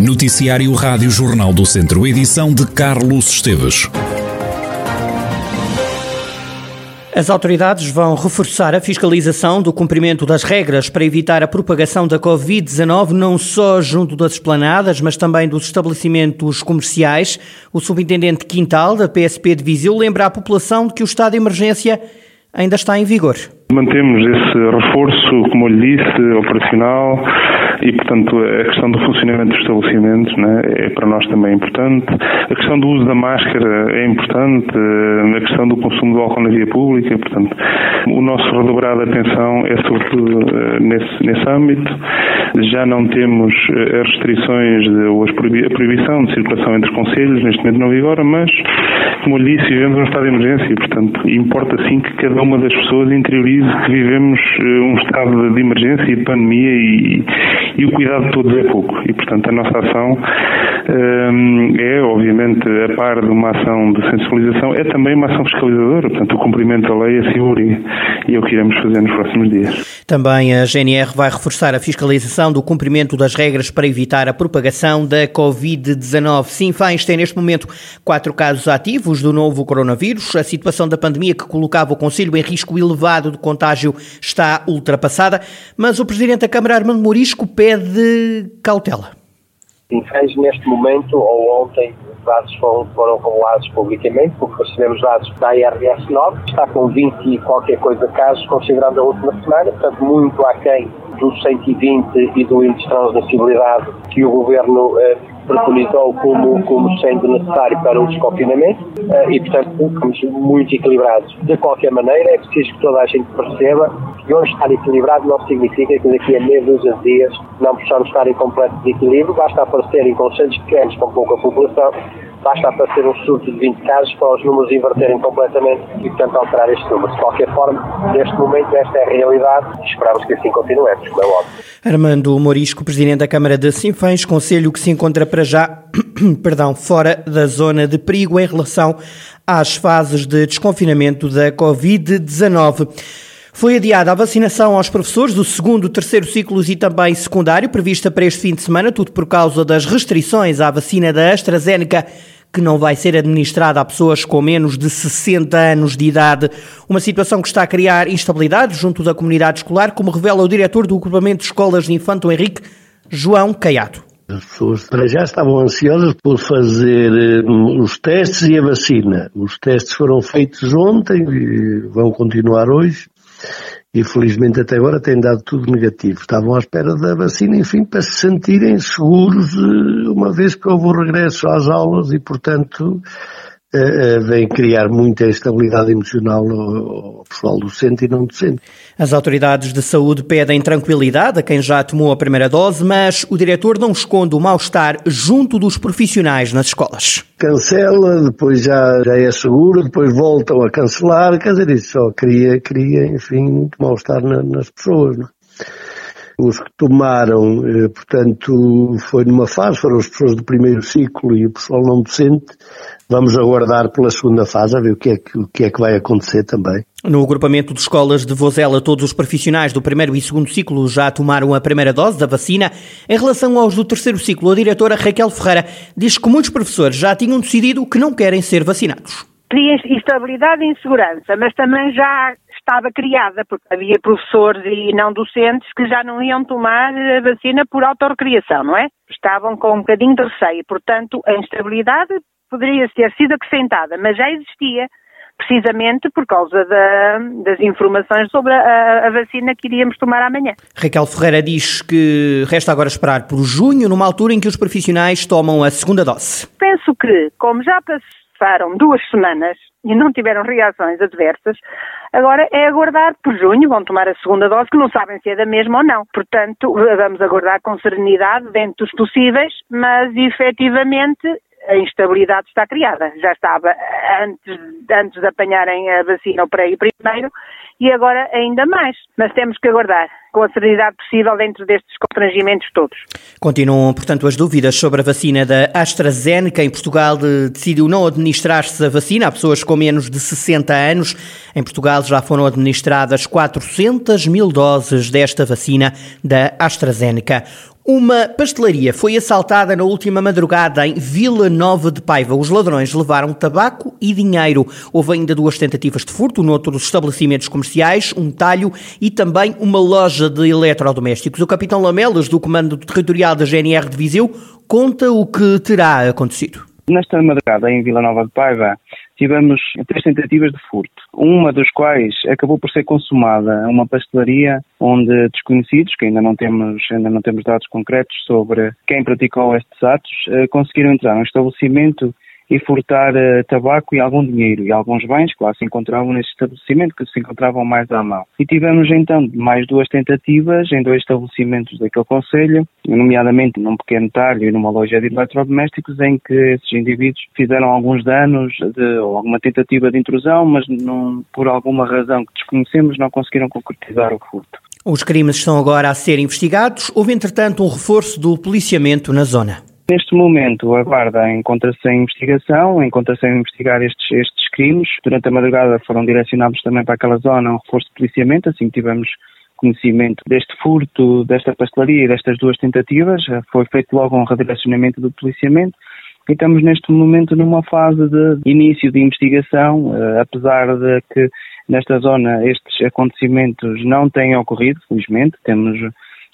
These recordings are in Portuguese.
Noticiário Rádio Jornal do Centro, edição de Carlos Esteves. As autoridades vão reforçar a fiscalização do cumprimento das regras para evitar a propagação da Covid-19, não só junto das esplanadas, mas também dos estabelecimentos comerciais. O subintendente Quintal, da PSP de Viseu, lembra à população de que o estado de emergência ainda está em vigor. Mantemos esse reforço, como eu lhe disse, operacional e, portanto, a questão do funcionamento dos estabelecimentos né, é para nós também importante. A questão do uso da máscara é importante, eh, a questão do consumo do álcool na via pública, portanto, o nosso redobrado atenção é sobretudo eh, nesse, nesse âmbito. Já não temos eh, as restrições de, ou a proibição de circulação entre conselhos, neste momento não vigora, mas, como eu disse, vivemos um estado de emergência e, portanto, importa sim que cada uma das pessoas interiorize que vivemos um estado de emergência e de pandemia e, e o cuidado de todos é pouco. E, portanto, a nossa ação é, obviamente, a par de uma ação de sensibilização, é também uma ação fiscalizadora. Portanto, o cumprimento da lei assegura e é o que iremos fazer nos próximos dias. Também a GNR vai reforçar a fiscalização do cumprimento das regras para evitar a propagação da Covid-19. Sinfãs tem neste momento quatro casos ativos do novo coronavírus. A situação da pandemia que colocava o Conselho em risco elevado de contágio está ultrapassada, mas o Presidente da Câmara, Armando Morisco, pede cautela. Sinfãs, neste momento, ou ontem, os dados foram, foram revelados publicamente, porque recebemos dados da IRS 9, está com 20 e qualquer coisa casos, considerando a última semana, portanto, muito aquém dos 120 e do índice de transmissibilidade que o Governo eh, preconizou como, como sendo necessário para o desconfinamento uh, e, portanto, estamos muito equilibrados. De qualquer maneira, é preciso que toda a gente perceba que hoje estar equilibrado não significa que daqui a meio dos dias não possamos estar em completo desequilíbrio, basta aparecerem conselhos pequenos com pouca população basta aparecer um surto de 20 casos para os números inverterem completamente e, portanto, alterar este número. De qualquer forma, neste momento, esta é a realidade e esperamos que assim continuemos, como é óbvio. Armando Morisco, Presidente da Câmara de Sinfãs, Conselho que se encontra para já perdão, fora da zona de perigo em relação às fases de desconfinamento da Covid-19. Foi adiada a vacinação aos professores do segundo, terceiro ciclos e também secundário, prevista para este fim de semana, tudo por causa das restrições à vacina da AstraZeneca, que não vai ser administrada a pessoas com menos de 60 anos de idade. Uma situação que está a criar instabilidade junto da comunidade escolar, como revela o diretor do Agrupamento de Escolas de Infanto Henrique, João Caiado. As pessoas para já estavam ansiosas por fazer um, os testes e a vacina. Os testes foram feitos ontem e vão continuar hoje e felizmente até agora tem dado tudo negativo. Estavam à espera da vacina, enfim, para se sentirem seguros, eh, uma vez que houve o regresso às aulas e, portanto, vem criar muita instabilidade emocional ao pessoal docente e não docente. As autoridades de saúde pedem tranquilidade a quem já tomou a primeira dose, mas o diretor não esconde o mal-estar junto dos profissionais nas escolas. Cancela, depois já, já é seguro, depois voltam a cancelar, quer dizer, isso só cria, cria enfim, muito mal-estar na, nas pessoas. Não? É? Os que tomaram, eh, portanto, foi numa fase, foram as pessoas do primeiro ciclo e o pessoal não docente. Vamos aguardar pela segunda fase a ver o que é que, o que, é que vai acontecer também. No agrupamento de escolas de Vozela, todos os profissionais do primeiro e segundo ciclo já tomaram a primeira dose da vacina. Em relação aos do terceiro ciclo, a diretora Raquel Ferreira diz que muitos professores já tinham decidido que não querem ser vacinados. Cria instabilidade e insegurança, mas também já estava criada, porque havia professores e não docentes que já não iam tomar a vacina por autorrecriação, não é? Estavam com um bocadinho de receio. Portanto, a instabilidade poderia ter sido acrescentada, mas já existia, precisamente por causa da, das informações sobre a, a, vacina que iríamos tomar amanhã. Raquel Ferreira diz que resta agora esperar por junho, numa altura em que os profissionais tomam a segunda dose. Penso que, como já passaram duas semanas e não tiveram reações adversas, Agora é aguardar por junho, vão tomar a segunda dose, que não sabem se é da mesma ou não. Portanto, vamos aguardar com serenidade, dentro dos possíveis, mas efetivamente a instabilidade está criada. Já estava antes, antes de apanharem a vacina o pré primeiro e agora ainda mais. Mas temos que aguardar. com a serenidade possível dentro destes constrangimentos todos. Continuam, portanto, as dúvidas sobre a vacina da AstraZeneca. Em Portugal decidiu não administrar-se a vacina a pessoas com menos de 60 anos. Em Portugal já foram administradas 400 mil doses desta vacina da AstraZeneca. Uma pastelaria foi assaltada na última madrugada em Vila Nova de Paiva. Os ladrões levaram tabaco e dinheiro. Houve ainda duas tentativas de furto noutros estabelecimentos comerciais, um talho e também uma loja de eletrodomésticos. O capitão Lamelas, do Comando Territorial da GNR de Viseu, conta o que terá acontecido. Nesta madrugada, em Vila Nova de Paiva, tivemos três tentativas de furto, uma das quais acabou por ser consumada uma pastelaria onde desconhecidos, que ainda não temos, ainda não temos dados concretos sobre quem praticou estes atos, eh, conseguiram entrar no estabelecimento e furtar uh, tabaco e algum dinheiro e alguns bens que lá se encontravam nesse estabelecimento, que se encontravam mais à mão. E tivemos então mais duas tentativas em dois estabelecimentos daquele Conselho, nomeadamente num pequeno talho e numa loja de eletrodomésticos, em que esses indivíduos fizeram alguns danos de, ou alguma tentativa de intrusão, mas não, por alguma razão que desconhecemos não conseguiram concretizar o furto. Os crimes estão agora a ser investigados. Houve, entretanto, um reforço do policiamento na zona. Neste momento, a Guarda encontra-se em investigação, encontra-se a investigar estes, estes crimes. Durante a madrugada foram direcionados também para aquela zona um reforço de policiamento, assim que tivemos conhecimento deste furto, desta pastelaria e destas duas tentativas. Foi feito logo um redirecionamento do policiamento. E estamos neste momento numa fase de início de investigação, eh, apesar de que nesta zona estes acontecimentos não têm ocorrido, felizmente. Temos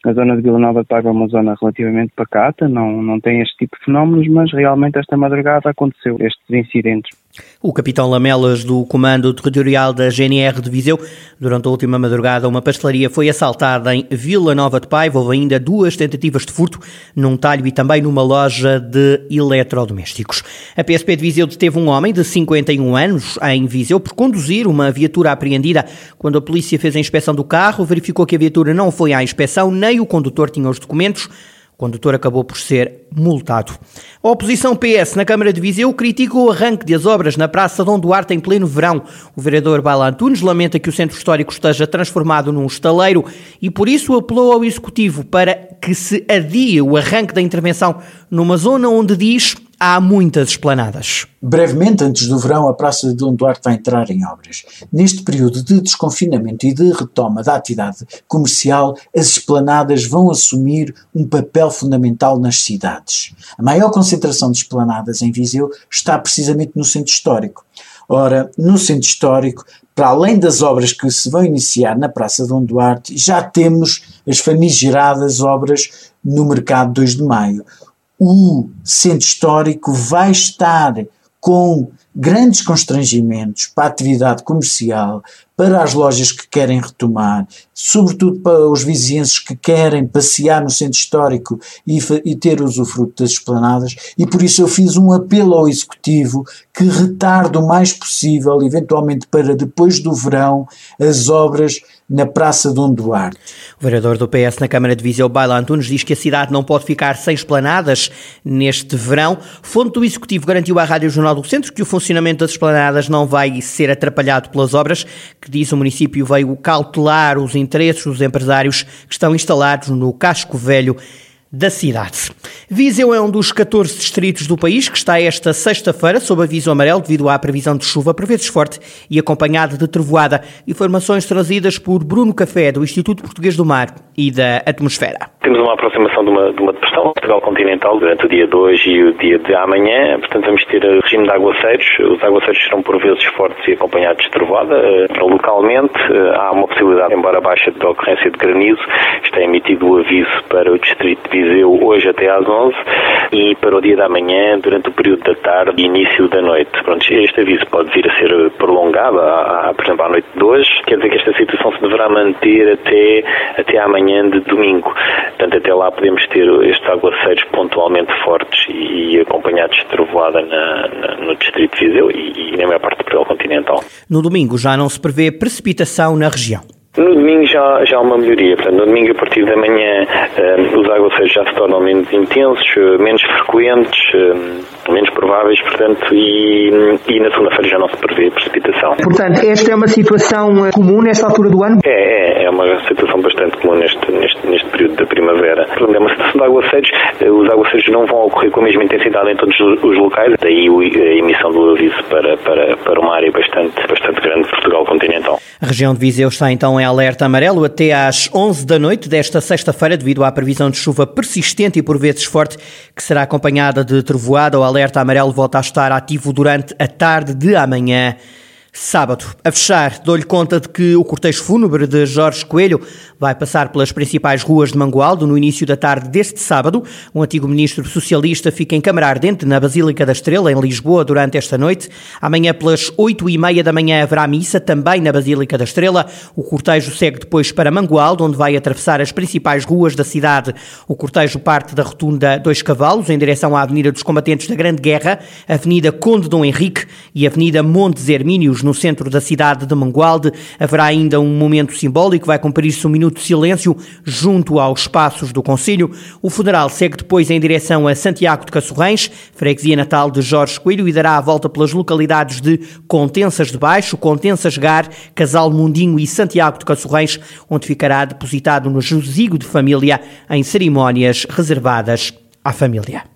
a zona de Vila Nova de Paiva é uma zona relativamente pacata, não, não tem este tipo de fenómenos, mas realmente esta madrugada aconteceu estes incidentes. O capitão Lamelas do Comando Territorial da GNR de Viseu, durante a última madrugada, uma pastelaria foi assaltada em Vila Nova de Paiva. Houve ainda duas tentativas de furto num talho e também numa loja de eletrodomésticos. A PSP de Viseu deteve um homem de 51 anos em Viseu por conduzir uma viatura apreendida. Quando a polícia fez a inspeção do carro, verificou que a viatura não foi à inspeção, nem o condutor tinha os documentos. O condutor acabou por ser multado. A oposição PS na Câmara de Viseu critica o arranque das obras na Praça Dom Duarte em pleno verão. O vereador Baila Antunes lamenta que o centro histórico esteja transformado num estaleiro e por isso apelou ao Executivo para que se adie o arranque da intervenção numa zona onde diz há muitas esplanadas. Brevemente, antes do verão, a Praça de Dom Duarte vai entrar em obras. Neste período de desconfinamento e de retoma da atividade comercial, as esplanadas vão assumir um papel fundamental nas cidades. A maior concentração de esplanadas em Viseu está precisamente no centro histórico. Ora, no centro histórico, para além das obras que se vão iniciar na Praça Dom Duarte, já temos as famigeradas obras no Mercado 2 de Maio o centro histórico vai estar com grandes constrangimentos para a atividade comercial, para as lojas que querem retomar, sobretudo para os vizinhenses que querem passear no centro histórico e, e ter usufruto das esplanadas, e por isso eu fiz um apelo ao Executivo que retarde o mais possível, eventualmente para depois do verão, as obras na Praça Dom Duarte. O vereador do PS na Câmara de Viseu, Baila Antunes, diz que a cidade não pode ficar sem esplanadas neste verão. Fonte do Executivo garantiu à Rádio Jornal do Centro que o funcionamento das esplanadas não vai ser atrapalhado pelas obras, que diz o município veio cautelar os interesses dos empresários que estão instalados no casco velho da cidade. Viseu é um dos 14 distritos do país que está esta sexta-feira sob aviso amarelo devido à previsão de chuva, por vezes forte e acompanhada de trevoada. Informações trazidas por Bruno Café, do Instituto Português do Mar e da Atmosfera. Temos uma aproximação de uma, de uma depressão Portugal continental durante o dia de hoje e o dia de amanhã. Portanto, vamos ter regime de aguaceiros. Os aguaceiros serão por vezes fortes e acompanhados de trovada. Eh, localmente, eh, há uma possibilidade, embora baixa, de ocorrência de granizo. Está emitido o aviso para o distrito de Viseu hoje até às 11 e para o dia da manhã, durante o período da tarde e início da noite. Pronto, este aviso pode vir a ser prolongado, a, por exemplo, à noite de hoje. Quer dizer que esta situação se deverá manter até, até amanhã de domingo. Portanto, até lá podemos ter estes aguaceiros pontualmente fortes e, acompanhados de trovoada na, na, no distrito de Viseu e, e na maior parte do Portugal continental. No domingo já não se prevê precipitação na região. No domingo já, já há uma melhoria. Portanto, no domingo, a partir da manhã, os aguaceiros já se tornam menos intensos, menos frequentes, menos prováveis, portanto, e, e na segunda-feira já não se prevê precipitação. Portanto, esta é uma situação comum nesta altura do ano? É, é, é uma situação bastante comum neste, neste, neste período da primavera. Portanto, é uma situação de aguaceiros. Os aguaceiros não vão ocorrer com a mesma intensidade em todos os locais, daí a emissão do aviso para, para, para uma área bastante, bastante grande de Portugal continental. A região de Viseu está então em alerta amarelo até às 11 da noite desta sexta-feira, devido à previsão de chuva persistente e por vezes forte, que será acompanhada de trovoada. O alerta amarelo volta a estar ativo durante a tarde de amanhã. Sábado, a fechar, dou-lhe conta de que o cortejo fúnebre de Jorge Coelho vai passar pelas principais ruas de Mangualdo no início da tarde deste sábado. O antigo ministro socialista fica em Câmara Ardente, na Basílica da Estrela, em Lisboa, durante esta noite. Amanhã, pelas oito e meia da manhã, haverá missa, também na Basílica da Estrela. O cortejo segue depois para Mangualdo, onde vai atravessar as principais ruas da cidade. O cortejo parte da rotunda Dois Cavalos, em direção à Avenida dos Combatentes da Grande Guerra, Avenida Conde Dom Henrique e Avenida Montes Hermínios, no centro da cidade de Mangualde. Haverá ainda um momento simbólico, vai cumprir-se um minuto de silêncio junto aos passos do Conselho. O funeral segue depois em direção a Santiago de Cassorrães, freguesia natal de Jorge Coelho, e dará a volta pelas localidades de Contensas de Baixo, Contensas Gar, Casal Mundinho e Santiago de Cassorrães, onde ficará depositado no Josigo de Família em cerimónias reservadas à família.